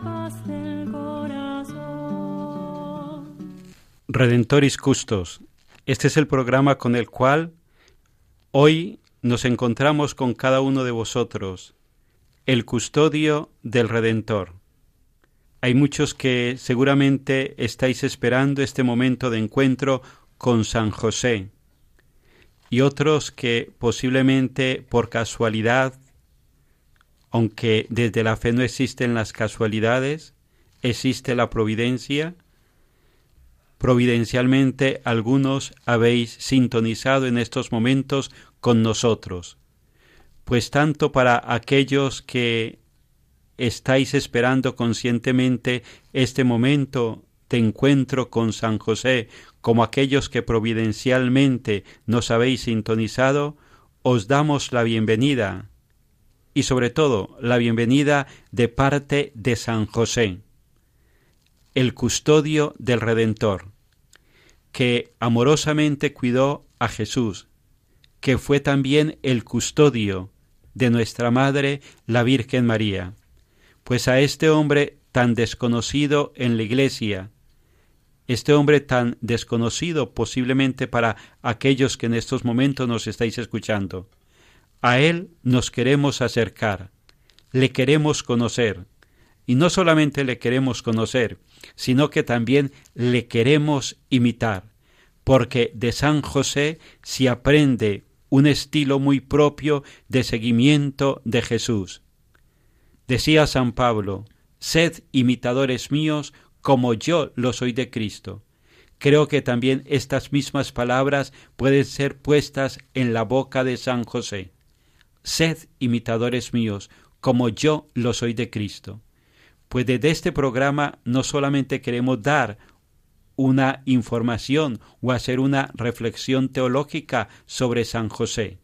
Paz. Redentoris Custos. Este es el programa con el cual hoy nos encontramos con cada uno de vosotros, el custodio del Redentor. Hay muchos que seguramente estáis esperando este momento de encuentro con San José y otros que posiblemente por casualidad, aunque desde la fe no existen las casualidades, existe la providencia, providencialmente algunos habéis sintonizado en estos momentos con nosotros. Pues tanto para aquellos que estáis esperando conscientemente este momento de encuentro con San José, como aquellos que providencialmente nos habéis sintonizado, os damos la bienvenida y sobre todo la bienvenida de parte de San José el custodio del Redentor, que amorosamente cuidó a Jesús, que fue también el custodio de nuestra Madre, la Virgen María. Pues a este hombre tan desconocido en la Iglesia, este hombre tan desconocido posiblemente para aquellos que en estos momentos nos estáis escuchando, a él nos queremos acercar, le queremos conocer, y no solamente le queremos conocer, sino que también le queremos imitar, porque de San José se aprende un estilo muy propio de seguimiento de Jesús. Decía San Pablo, sed imitadores míos como yo lo soy de Cristo. Creo que también estas mismas palabras pueden ser puestas en la boca de San José. Sed imitadores míos como yo lo soy de Cristo. Pues desde este programa no solamente queremos dar una información o hacer una reflexión teológica sobre San José.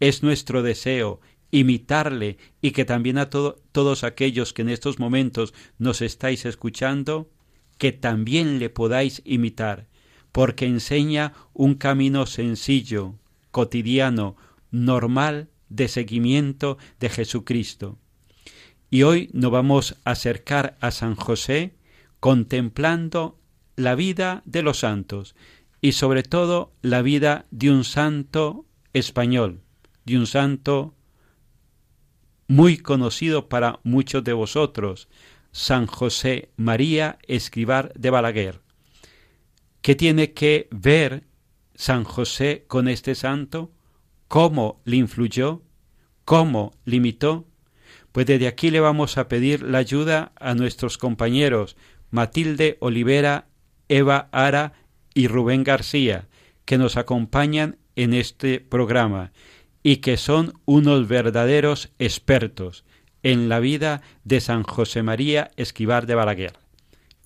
Es nuestro deseo imitarle y que también a todos aquellos que en estos momentos nos estáis escuchando, que también le podáis imitar, porque enseña un camino sencillo, cotidiano, normal de seguimiento de Jesucristo. Y hoy nos vamos a acercar a San José contemplando la vida de los santos y sobre todo la vida de un santo español, de un santo muy conocido para muchos de vosotros, San José María Escribar de Balaguer. ¿Qué tiene que ver San José con este santo? ¿Cómo le influyó? ¿Cómo limitó? Pues desde aquí le vamos a pedir la ayuda a nuestros compañeros Matilde Olivera, Eva Ara y Rubén García, que nos acompañan en este programa y que son unos verdaderos expertos en la vida de San José María Esquivar de Balaguer.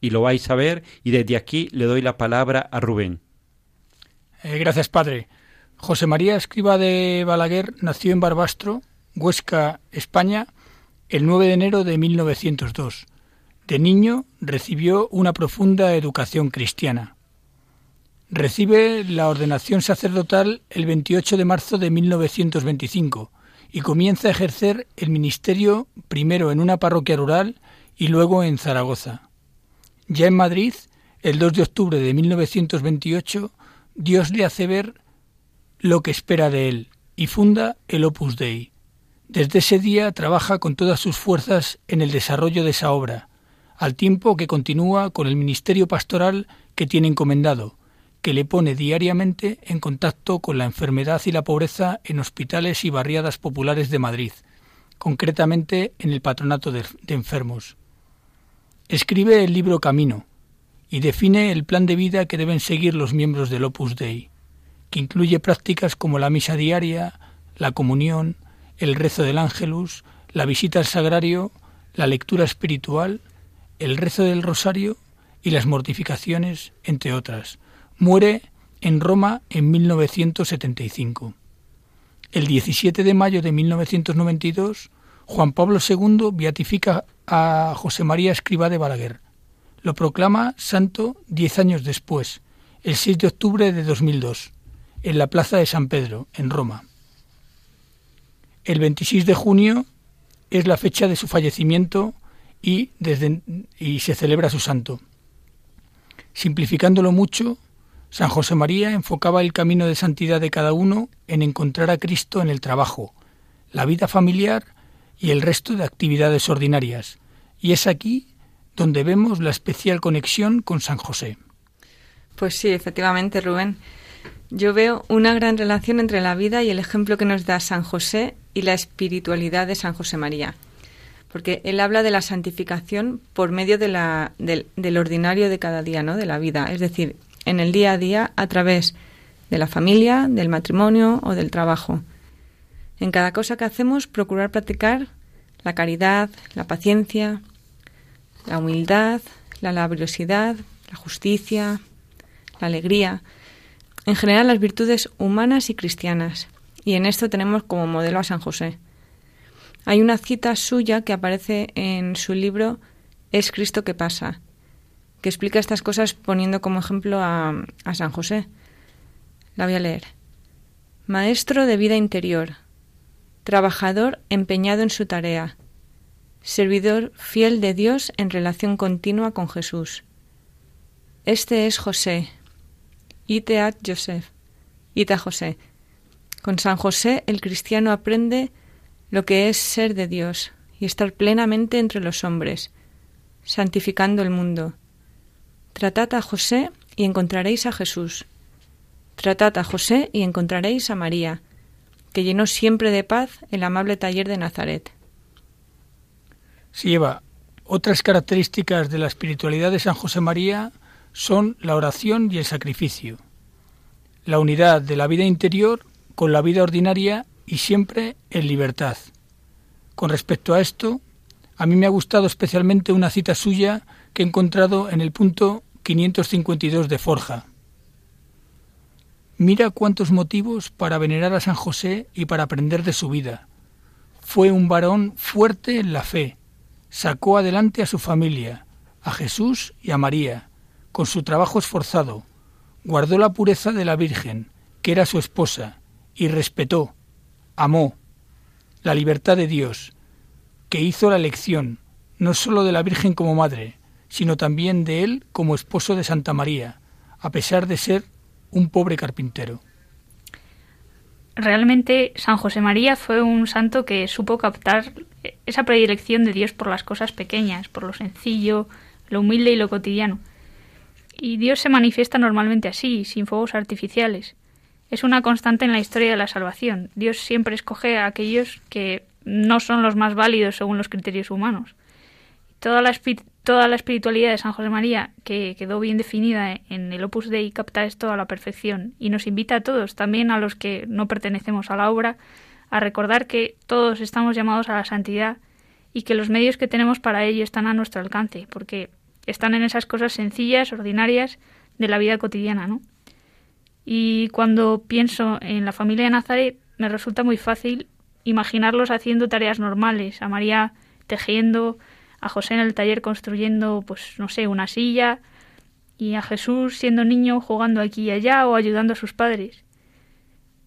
y lo vais a ver y desde aquí le doy la palabra a Rubén. Eh, gracias, padre. José María Escriba de Balaguer nació en Barbastro, Huesca, España, el 9 de enero de 1902. De niño recibió una profunda educación cristiana. Recibe la ordenación sacerdotal el 28 de marzo de 1925 y comienza a ejercer el ministerio primero en una parroquia rural y luego en Zaragoza. Ya en Madrid, el 2 de octubre de 1928, Dios le hace ver lo que espera de él y funda el Opus Dei. Desde ese día trabaja con todas sus fuerzas en el desarrollo de esa obra, al tiempo que continúa con el ministerio pastoral que tiene encomendado, que le pone diariamente en contacto con la enfermedad y la pobreza en hospitales y barriadas populares de Madrid, concretamente en el patronato de, enfermos. Escribe el libro Camino y define el plan de vida que deben seguir los miembros del Opus Dei, que incluye prácticas como la misa diaria, la comunión, el rezo del ángelus, la visita al sagrario, la lectura espiritual, el rezo del rosario y las mortificaciones, entre otras, Muere en Roma en 1975. El 17 de mayo de 1992, Juan Pablo II beatifica a José María Escribá de Balaguer. Lo proclama santo diez años después, el 6 de octubre de 2002, en la Plaza de San Pedro, en Roma. El 26 de junio es la fecha de su fallecimiento y, desde, y se celebra su santo. Simplificándolo mucho, San José María enfocaba el camino de santidad de cada uno en encontrar a Cristo en el trabajo, la vida familiar y el resto de actividades ordinarias. Y es aquí donde vemos la especial conexión con San José. Pues sí, efectivamente, Rubén. Yo veo una gran relación entre la vida y el ejemplo que nos da San José y la espiritualidad de San José María. Porque él habla de la santificación por medio de la, del, ordinario de cada día, ¿no? De la vida. Es decir, en el día a día a través de la familia, del matrimonio o del trabajo. En cada cosa que hacemos, procurar practicar la caridad, la paciencia, la humildad, la laboriosidad, la justicia, la alegría, en general las virtudes humanas y cristianas. Y en esto tenemos como modelo a San José. Hay una cita suya que aparece en su libro Es Cristo que pasa, que explica estas cosas poniendo como ejemplo a, a San José. La voy a leer. Maestro de vida interior, trabajador empeñado en su tarea, servidor fiel de Dios en relación continua con Jesús. Este es José, Iteat Joseph, Ita José. Con San José el cristiano aprende lo que es ser de Dios y estar plenamente entre los hombres, santificando el mundo, Tratad a José y encontraréis a Jesús. Tratad a José y encontraréis a María, que llenó siempre de paz el amable taller de Nazaret. Sí, Eva. Otras características de la espiritualidad de San José María son la oración y el sacrificio, la unidad de la vida interior con la vida ordinaria y siempre en libertad. Con respecto a esto, a mí me ha gustado especialmente una cita suya que he encontrado en el punto 552 de Forja. Mira cuántos motivos para venerar a San José y para aprender de su vida. Fue un varón fuerte en la fe, sacó adelante a su familia, a Jesús y a María, con su trabajo esforzado, guardó la pureza de la Virgen, que era su esposa, y respetó, amó, la libertad de Dios, que hizo la elección, no sólo de la Virgen como madre, sino también de él como esposo de Santa María, a pesar de ser un pobre carpintero. Realmente San José María fue un santo que supo captar esa predilección de Dios por las cosas pequeñas, por lo sencillo, lo humilde y lo cotidiano. Y Dios se manifiesta normalmente así, sin fuegos artificiales. Es una constante en la historia de la salvación. Dios siempre escoge a aquellos que no son los más válidos según los criterios humanos. Toda la, toda la espiritualidad de San José María, que quedó bien definida en el Opus Dei, capta esto a la perfección y nos invita a todos, también a los que no pertenecemos a la obra, a recordar que todos estamos llamados a la santidad y que los medios que tenemos para ello están a nuestro alcance, porque están en esas cosas sencillas, ordinarias de la vida cotidiana, ¿no? Y cuando pienso en la familia de Nazaret, me resulta muy fácil imaginarlos haciendo tareas normales, a María tejiendo, a José en el taller construyendo, pues no sé, una silla, y a Jesús siendo niño jugando aquí y allá o ayudando a sus padres.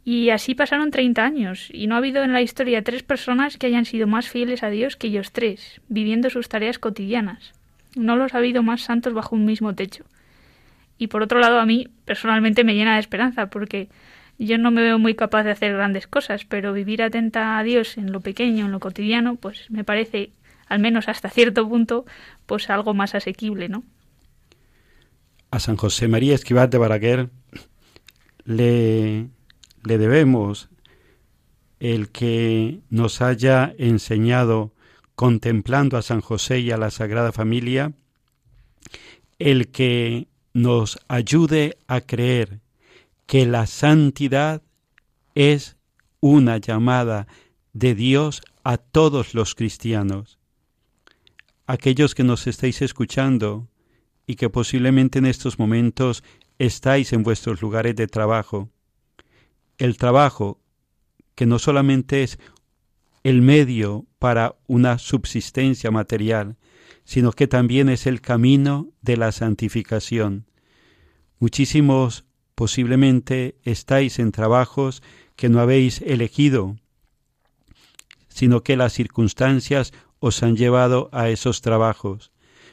Y así pasaron treinta años, y no ha habido en la historia tres personas que hayan sido más fieles a Dios que ellos tres, viviendo sus tareas cotidianas. No los ha habido más santos bajo un mismo techo. Y por otro lado, a mí personalmente me llena de esperanza, porque yo no me veo muy capaz de hacer grandes cosas, pero vivir atenta a Dios en lo pequeño, en lo cotidiano, pues me parece, al menos hasta cierto punto, pues algo más asequible, ¿no? A San José María Esquivat de Baraguer le, le debemos el que nos haya enseñado, contemplando a San José y a la Sagrada Familia, el que nos ayude a creer que la santidad es una llamada de Dios a todos los cristianos. Aquellos que nos estáis escuchando y que posiblemente en estos momentos estáis en vuestros lugares de trabajo, el trabajo que no solamente es el medio para una subsistencia material, sino que también es el camino de la santificación. Muchísimos posiblemente estáis en trabajos que no habéis elegido, sino que las circunstancias os han llevado a esos trabajos.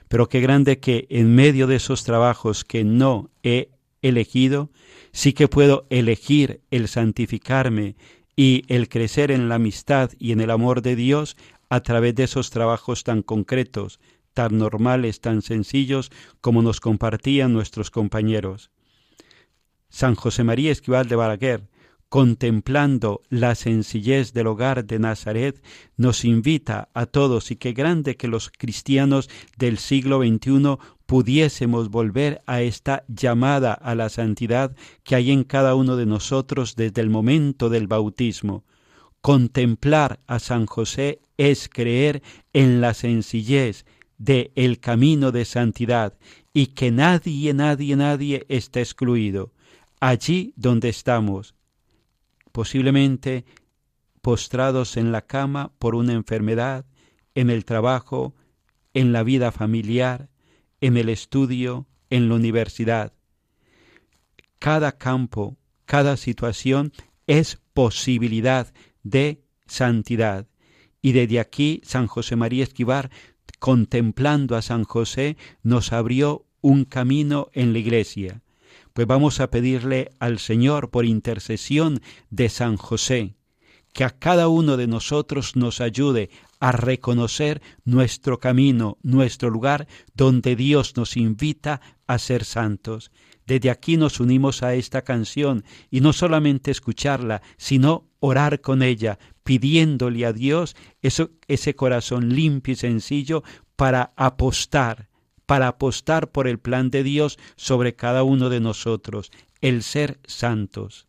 Pero qué grande que en medio de esos trabajos que no he elegido, sí que puedo elegir el santificarme y el crecer en la amistad y en el amor de Dios a través de esos trabajos tan concretos, tan normales, tan sencillos como nos compartían nuestros compañeros. San José María Esquival de Balaguer, contemplando la sencillez del hogar de Nazaret, nos invita a todos y qué grande que los cristianos del siglo XXI pudiésemos volver a esta llamada a la santidad que hay en cada uno de nosotros desde el momento del bautismo. Contemplar a San José es creer en la sencillez, de el camino de santidad y que nadie, nadie, nadie está excluido. Allí donde estamos, posiblemente postrados en la cama por una enfermedad, en el trabajo, en la vida familiar, en el estudio, en la universidad. Cada campo, cada situación es posibilidad de santidad. Y desde aquí San José María Esquivar contemplando a San José, nos abrió un camino en la iglesia. Pues vamos a pedirle al Señor por intercesión de San José, que a cada uno de nosotros nos ayude a reconocer nuestro camino, nuestro lugar donde Dios nos invita a ser santos. Desde aquí nos unimos a esta canción y no solamente escucharla, sino orar con ella, pidiéndole a Dios ese corazón limpio y sencillo para apostar, para apostar por el plan de Dios sobre cada uno de nosotros, el ser santos.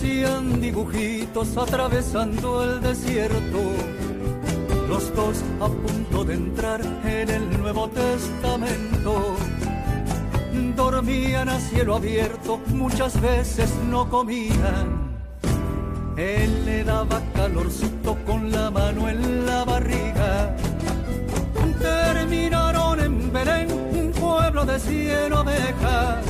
Parecían dibujitos atravesando el desierto los dos a punto de entrar en el Nuevo Testamento. Dormían a cielo abierto, muchas veces no comían. Él le daba calorcito con la mano en la barriga. Terminaron en Belén, un pueblo de cien ovejas.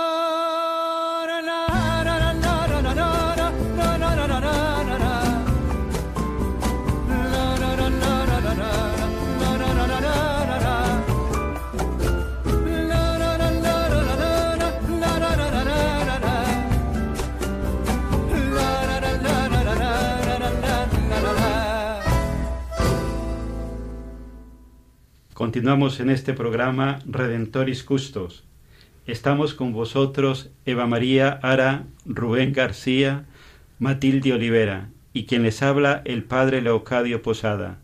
Continuamos en este programa Redentoris Custos. Estamos con vosotros Eva María Ara, Rubén García, Matilde Olivera y quien les habla el Padre Leocadio Posada.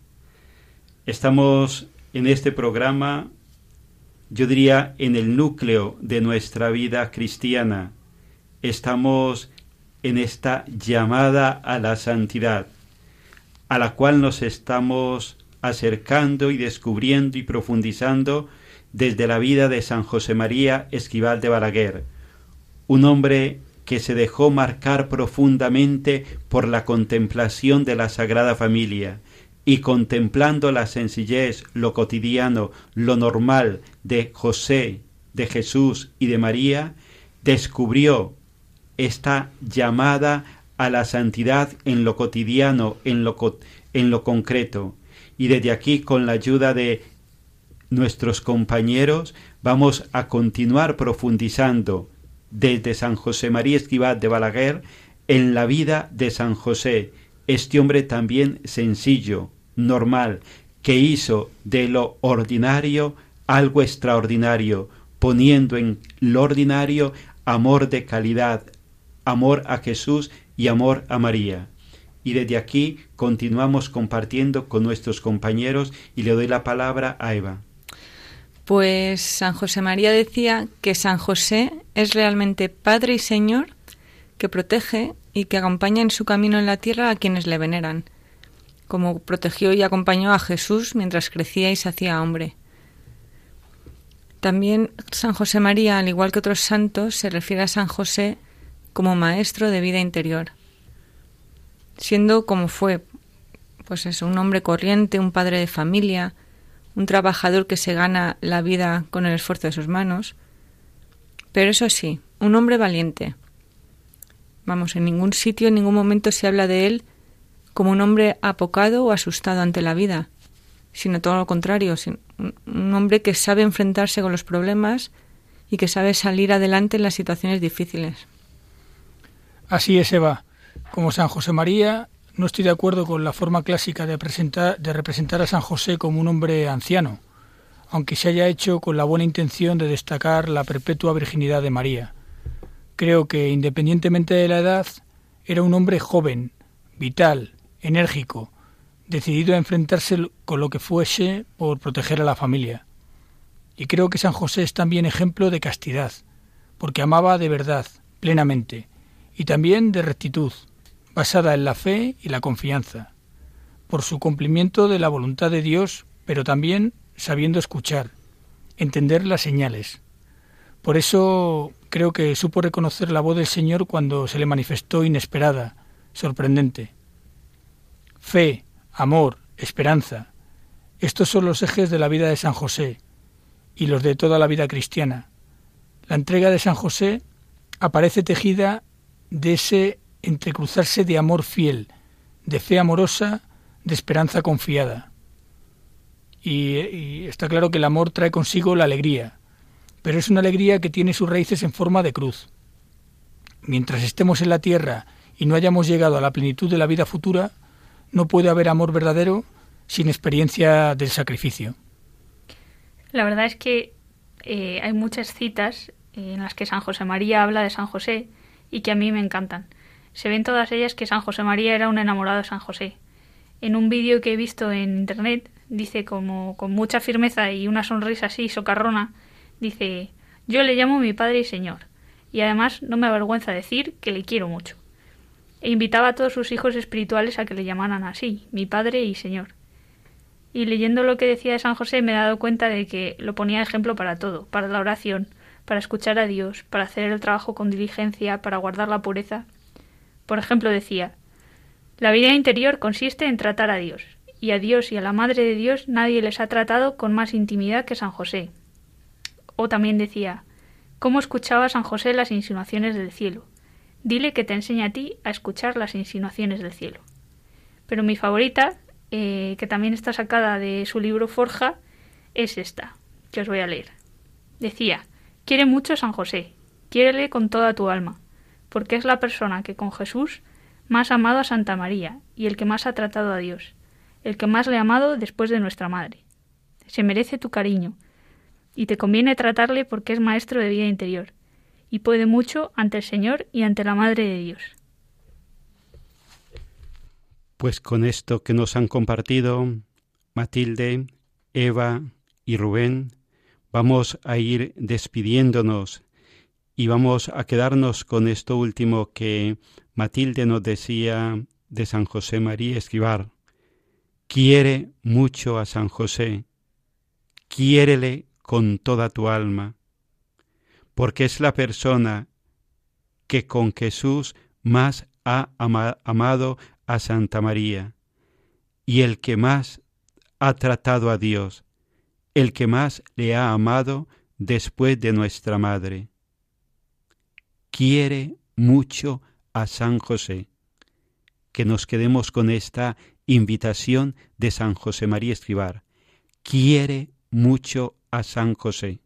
Estamos en este programa, yo diría, en el núcleo de nuestra vida cristiana. Estamos en esta llamada a la santidad, a la cual nos estamos acercando y descubriendo y profundizando desde la vida de San José María Esquival de Balaguer, un hombre que se dejó marcar profundamente por la contemplación de la Sagrada Familia, y contemplando la sencillez, lo cotidiano, lo normal de José, de Jesús y de María, descubrió esta llamada a la santidad en lo cotidiano, en lo, en lo concreto, y desde aquí con la ayuda de nuestros compañeros vamos a continuar profundizando desde San José María Esquivat de Balaguer en la vida de San José, este hombre también sencillo, normal, que hizo de lo ordinario algo extraordinario, poniendo en lo ordinario amor de calidad, amor a Jesús y amor a María y desde aquí continuamos compartiendo con nuestros compañeros y le doy la palabra a Eva. Pues San José María decía que San José es realmente Padre y Señor que protege y que acompaña en su camino en la tierra a quienes le veneran, como protegió y acompañó a Jesús mientras crecía y se hacía hombre. También San José María, al igual que otros santos, se refiere a San José como maestro de vida interior siendo como fue, pues eso, un hombre corriente, un padre de familia, un trabajador que se gana la vida con el esfuerzo de sus manos. Pero eso sí, un hombre valiente. Vamos, en ningún sitio, en ningún momento se habla de él como un hombre apocado o asustado ante la vida, sino todo lo contrario, un hombre que sabe enfrentarse con los problemas y que sabe salir adelante en las situaciones difíciles. Así es, Eva. Como San José María, no estoy de acuerdo con la forma clásica de, presentar, de representar a San José como un hombre anciano, aunque se haya hecho con la buena intención de destacar la perpetua virginidad de María. Creo que, independientemente de la edad, era un hombre joven, vital, enérgico, decidido a enfrentarse con lo que fuese por proteger a la familia. Y creo que San José es también ejemplo de castidad, porque amaba de verdad, plenamente, y también de rectitud, basada en la fe y la confianza, por su cumplimiento de la voluntad de Dios, pero también sabiendo escuchar, entender las señales. Por eso creo que supo reconocer la voz del Señor cuando se le manifestó inesperada, sorprendente. Fe, amor, esperanza. Estos son los ejes de la vida de San José y los de toda la vida cristiana. La entrega de San José aparece tejida de ese entrecruzarse de amor fiel, de fe amorosa, de esperanza confiada. Y, está claro que el amor trae consigo la alegría, pero es una alegría que tiene sus raíces en forma de cruz. Mientras estemos en la tierra y no hayamos llegado a la plenitud de la vida futura, no puede haber amor verdadero sin experiencia del sacrificio. La verdad es que eh, hay muchas citas en las que San José María habla de San José y que a mí me encantan. Se ven todas ellas que San José María era un enamorado de San José. En un vídeo que he visto en internet dice como con mucha firmeza y una sonrisa así socarrona, dice yo le llamo mi padre y señor, y además no me avergüenza decir que le quiero mucho e invitaba a todos sus hijos espirituales a que le llamaran así, mi Padre y Señor. Y leyendo lo que decía de San José me he dado cuenta de que lo ponía ejemplo para todo, para la oración, para escuchar a Dios, para hacer el trabajo con diligencia, para guardar la pureza. Por ejemplo decía, la vida interior consiste en tratar a Dios, y a Dios y a la Madre de Dios nadie les ha tratado con más intimidad que San José. O también decía, ¿cómo escuchaba San José las insinuaciones del cielo? Dile que te enseña a ti a escuchar las insinuaciones del cielo. Pero mi favorita, eh, que también está sacada de su libro Forja, es esta, que os voy a leer. Decía, quiere mucho San José, quiérele con toda tu alma, porque es la persona que con Jesús más ha amado a Santa María y el que más ha tratado a Dios, el que más le ha amado después de nuestra Madre. Se merece tu cariño, y te conviene tratarle porque es maestro de vida interior, y puede mucho ante el Señor y ante la Madre de Dios. Pues con esto que nos han compartido Matilde, Eva y Rubén, vamos a ir despidiéndonos y vamos a quedarnos con esto último que Matilde nos decía de San José María Escribar. Quiere mucho a San José, quiérele con toda tu alma, porque es la persona que con Jesús más ha amado a Santa María y el que más ha tratado a Dios, el que más le ha amado después de nuestra Madre. Quiere mucho a San José. Que nos quedemos con esta invitación de San José María Escribar. Quiere mucho a San José.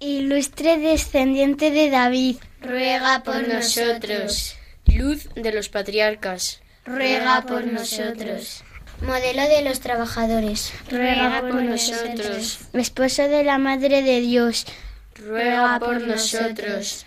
Ilustre descendiente de David, ruega por nosotros. Luz de los patriarcas, ruega por nosotros. Modelo de los trabajadores, ruega por nosotros. Esposo de la Madre de Dios, ruega por nosotros.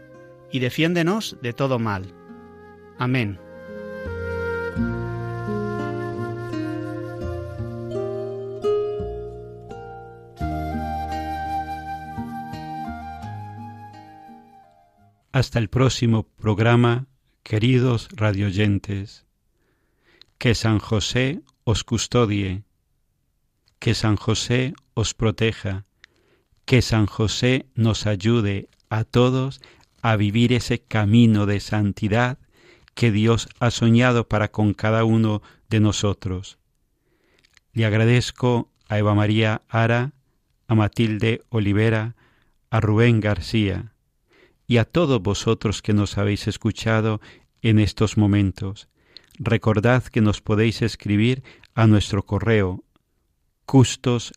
y defiéndenos de todo mal. Amén. Hasta el próximo programa, queridos radioyentes. Que San José os custodie, que San José os proteja, que San José nos ayude a todos a vivir ese camino de santidad que Dios ha soñado para con cada uno de nosotros. Le agradezco a Eva María Ara, a Matilde Olivera, a Rubén García y a todos vosotros que nos habéis escuchado en estos momentos. Recordad que nos podéis escribir a nuestro correo custos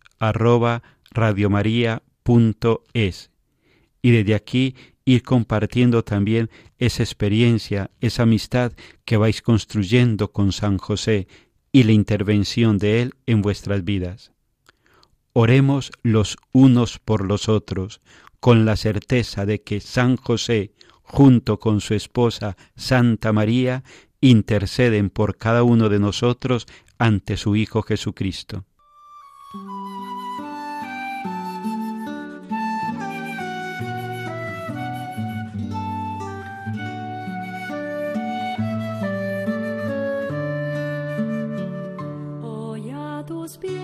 y desde aquí ir compartiendo también esa experiencia, esa amistad que vais construyendo con San José y la intervención de Él en vuestras vidas. Oremos los unos por los otros, con la certeza de que San José, junto con su esposa Santa María, interceden por cada uno de nosotros ante su Hijo Jesucristo. tus pies.